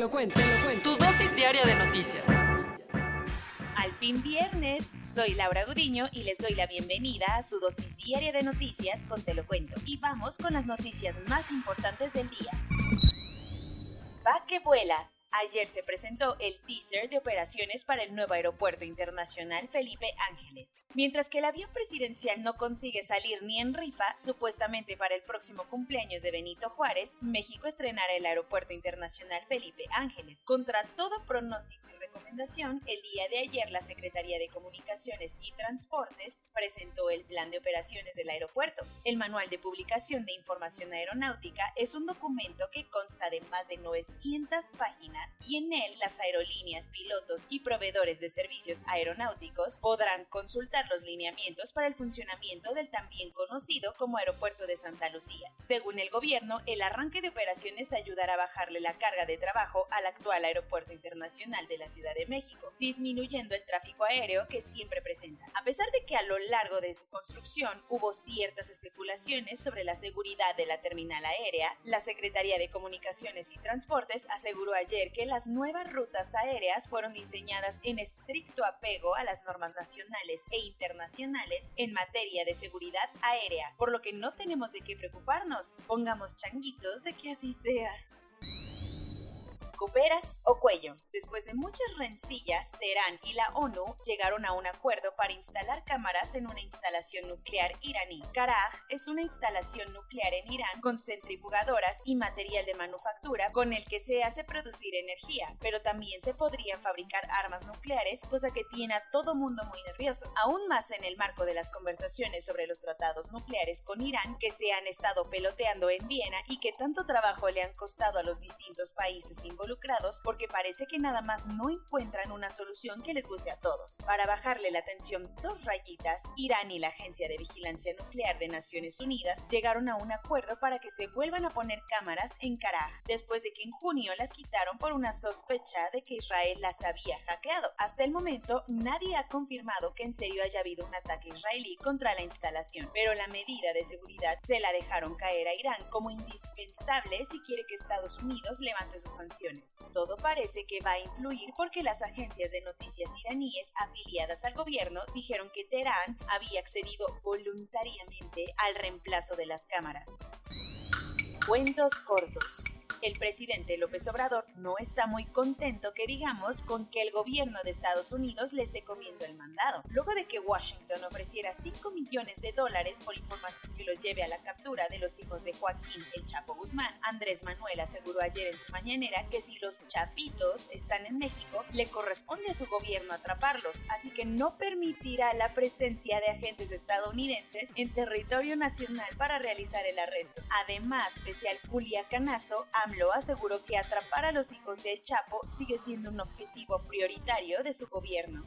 Lo cuento, te lo cuento. Tu dosis diaria de noticias. Al fin viernes, soy Laura Gudiño y les doy la bienvenida a su dosis diaria de noticias con Te lo cuento. Y vamos con las noticias más importantes del día. Va que vuela. Ayer se presentó el teaser de operaciones para el nuevo aeropuerto internacional Felipe Ángeles. Mientras que el avión presidencial no consigue salir ni en rifa, supuestamente para el próximo cumpleaños de Benito Juárez, México estrenará el aeropuerto internacional Felipe Ángeles. Contra todo pronóstico y recomendación, el día de ayer la Secretaría de Comunicaciones y Transportes presentó el plan de operaciones del aeropuerto. El manual de publicación de información aeronáutica es un documento que consta de más de 900 páginas y en él las aerolíneas, pilotos y proveedores de servicios aeronáuticos podrán consultar los lineamientos para el funcionamiento del también conocido como Aeropuerto de Santa Lucía. Según el gobierno, el arranque de operaciones ayudará a bajarle la carga de trabajo al actual Aeropuerto Internacional de la Ciudad de México, disminuyendo el tráfico aéreo que siempre presenta. A pesar de que a lo largo de su construcción hubo ciertas especulaciones sobre la seguridad de la terminal aérea, la Secretaría de Comunicaciones y Transportes aseguró ayer que las nuevas rutas aéreas fueron diseñadas en estricto apego a las normas nacionales e internacionales en materia de seguridad aérea, por lo que no tenemos de qué preocuparnos. Pongamos changuitos de que así sea. ¿Cooperas o cuello? Después de muchas rencillas, Teherán y la ONU llegaron a un acuerdo para instalar cámaras en una instalación nuclear iraní. Karaj es una instalación nuclear en Irán con centrifugadoras y material de manufactura con el que se hace producir energía, pero también se podrían fabricar armas nucleares, cosa que tiene a todo mundo muy nervioso. Aún más en el marco de las conversaciones sobre los tratados nucleares con Irán que se han estado peloteando en Viena y que tanto trabajo le han costado a los distintos países involucrados porque parece que nada más no encuentran una solución que les guste a todos. Para bajarle la tensión dos rayitas, Irán y la Agencia de Vigilancia Nuclear de Naciones Unidas llegaron a un acuerdo para que se vuelvan a poner cámaras en Karaj, después de que en junio las quitaron por una sospecha de que Israel las había hackeado. Hasta el momento, nadie ha confirmado que en serio haya habido un ataque israelí contra la instalación, pero la medida de seguridad se la dejaron caer a Irán como indispensable si quiere que Estados Unidos levante sus sanciones. Todo parece que va a influir porque las agencias de noticias iraníes afiliadas al gobierno dijeron que Teherán había accedido voluntariamente al reemplazo de las cámaras. Cuentos cortos. El presidente López Obrador no está muy contento que digamos con que el gobierno de Estados Unidos le esté comiendo el mandado. Luego de que Washington ofreciera 5 millones de dólares por información que los lleve a la captura de los hijos de Joaquín El Chapo Guzmán, Andrés Manuel aseguró ayer en su mañanera que si los chapitos están en México, le corresponde a su gobierno atraparlos, así que no permitirá la presencia de agentes estadounidenses en territorio nacional para realizar el arresto. Además, pese al culiacanazo, AMLO aseguró que atrapar a los hijos de Chapo sigue siendo un objetivo prioritario de su gobierno.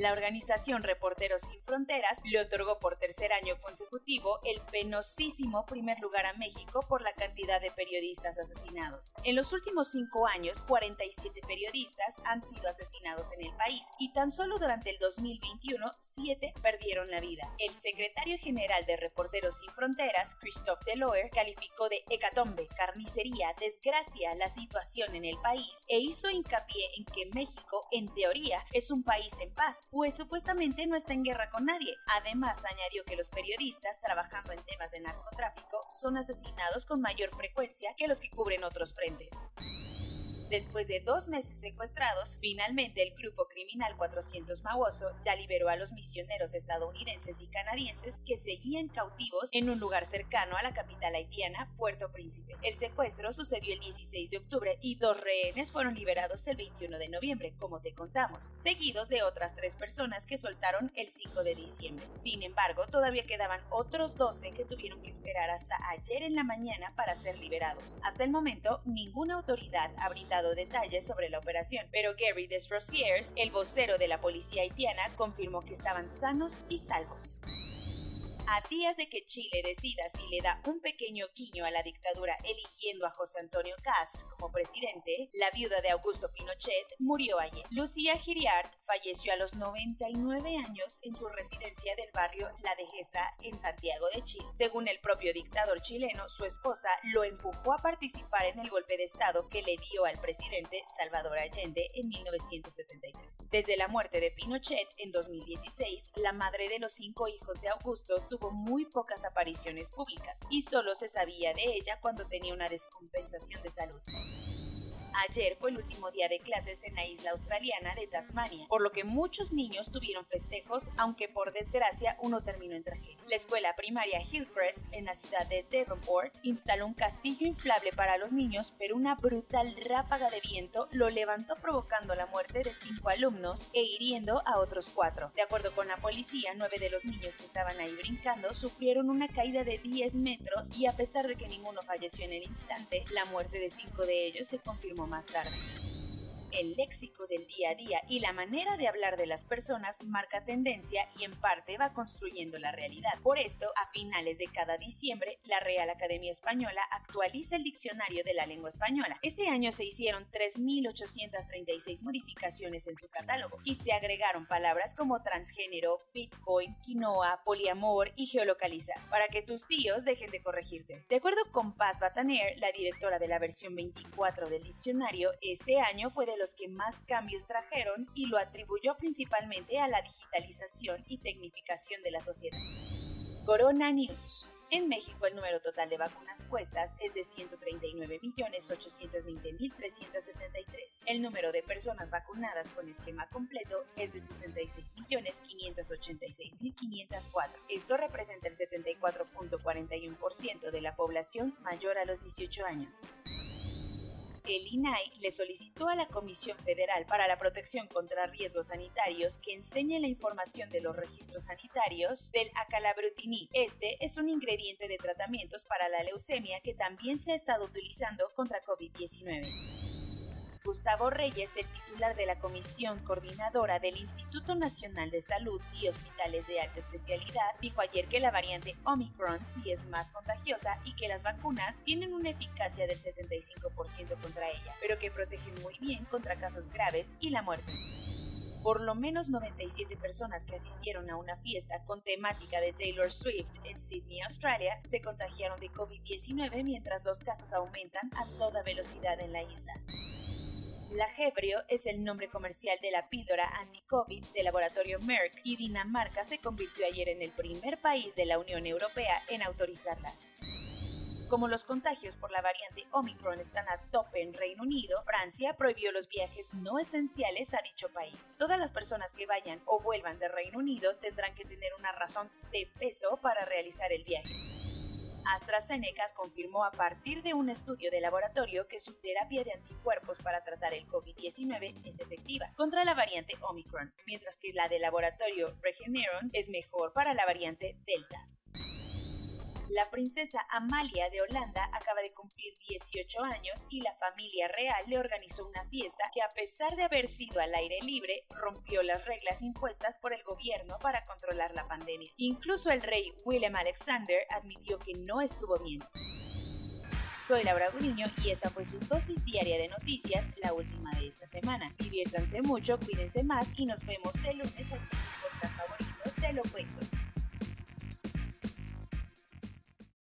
La organización Reporteros Sin Fronteras le otorgó por tercer año consecutivo el penosísimo primer lugar a México por la cantidad de periodistas asesinados. En los últimos cinco años, 47 periodistas han sido asesinados en el país y tan solo durante el 2021, siete perdieron la vida. El secretario general de Reporteros Sin Fronteras, Christophe Deloer, calificó de hecatombe, carnicería, desgracia la situación en el país e hizo hincapié en que México, en teoría, es un país en paz pues supuestamente no está en guerra con nadie. Además, añadió que los periodistas trabajando en temas de narcotráfico son asesinados con mayor frecuencia que los que cubren otros frentes. Después de dos meses secuestrados, finalmente el grupo criminal 400 Mawoso ya liberó a los misioneros estadounidenses y canadienses que seguían cautivos en un lugar cercano a la capital haitiana, Puerto Príncipe. El secuestro sucedió el 16 de octubre y dos rehenes fueron liberados el 21 de noviembre, como te contamos, seguidos de otras tres personas que soltaron el 5 de diciembre. Sin embargo, todavía quedaban otros 12 que tuvieron que esperar hasta ayer en la mañana para ser liberados. Hasta el momento, ninguna autoridad ha brindado detalles sobre la operación, pero Gary Desrosiers, el vocero de la policía haitiana, confirmó que estaban sanos y salvos. A días de que Chile decida si le da un pequeño guiño a la dictadura eligiendo a José Antonio Cast como presidente, la viuda de Augusto Pinochet murió ayer. Lucía Giriart falleció a los 99 años en su residencia del barrio La Dehesa en Santiago de Chile. Según el propio dictador chileno, su esposa lo empujó a participar en el golpe de Estado que le dio al presidente Salvador Allende en 1973. Desde la muerte de Pinochet en 2016, la madre de los cinco hijos de Augusto tuvo muy pocas apariciones públicas y solo se sabía de ella cuando tenía una descompensación de salud. Ayer fue el último día de clases en la isla australiana de Tasmania, por lo que muchos niños tuvieron festejos, aunque por desgracia uno terminó en tragedia. La escuela primaria Hillcrest en la ciudad de Devonport instaló un castillo inflable para los niños, pero una brutal ráfaga de viento lo levantó provocando la muerte de cinco alumnos e hiriendo a otros cuatro. De acuerdo con la policía, nueve de los niños que estaban ahí brincando sufrieron una caída de 10 metros y a pesar de que ninguno falleció en el instante, la muerte de cinco de ellos se confirmó más tarde. El léxico del día a día y la manera de hablar de las personas marca tendencia y en parte va construyendo la realidad. Por esto, a finales de cada diciembre, la Real Academia Española actualiza el diccionario de la lengua española. Este año se hicieron 3.836 modificaciones en su catálogo y se agregaron palabras como transgénero, bitcoin, quinoa, poliamor y geolocalizar, para que tus tíos dejen de corregirte. De acuerdo con Paz Bataner, la directora de la versión 24 del diccionario, este año fue de los que más cambios trajeron y lo atribuyó principalmente a la digitalización y tecnificación de la sociedad. Corona News. En México el número total de vacunas puestas es de 139.820.373. El número de personas vacunadas con esquema completo es de 66.586.504. Esto representa el 74.41% de la población mayor a los 18 años el INAI le solicitó a la Comisión Federal para la Protección contra Riesgos Sanitarios que enseñe la información de los registros sanitarios del acalabrutinib. Este es un ingrediente de tratamientos para la leucemia que también se ha estado utilizando contra COVID-19. Gustavo Reyes, el titular de la Comisión Coordinadora del Instituto Nacional de Salud y Hospitales de Alta Especialidad, dijo ayer que la variante Omicron sí es más contagiosa y que las vacunas tienen una eficacia del 75% contra ella, pero que protegen muy bien contra casos graves y la muerte. Por lo menos 97 personas que asistieron a una fiesta con temática de Taylor Swift en Sydney, Australia, se contagiaron de COVID-19 mientras los casos aumentan a toda velocidad en la isla. Lagebrio es el nombre comercial de la píldora anti-COVID del laboratorio Merck y Dinamarca se convirtió ayer en el primer país de la Unión Europea en autorizarla. Como los contagios por la variante Omicron están a tope en Reino Unido, Francia prohibió los viajes no esenciales a dicho país. Todas las personas que vayan o vuelvan de Reino Unido tendrán que tener una razón de peso para realizar el viaje. AstraZeneca confirmó a partir de un estudio de laboratorio que su terapia de anticuerpos para tratar el COVID-19 es efectiva contra la variante Omicron, mientras que la del laboratorio Regeneron es mejor para la variante Delta. La princesa Amalia de Holanda acaba de cumplir 18 años y la familia real le organizó una fiesta que a pesar de haber sido al aire libre, rompió las reglas impuestas por el gobierno para controlar la pandemia. Incluso el rey Willem Alexander admitió que no estuvo bien. Soy Laura Guniño y esa fue su dosis diaria de noticias, la última de esta semana. Diviértanse mucho, cuídense más y nos vemos el lunes aquí en su podcast favorito.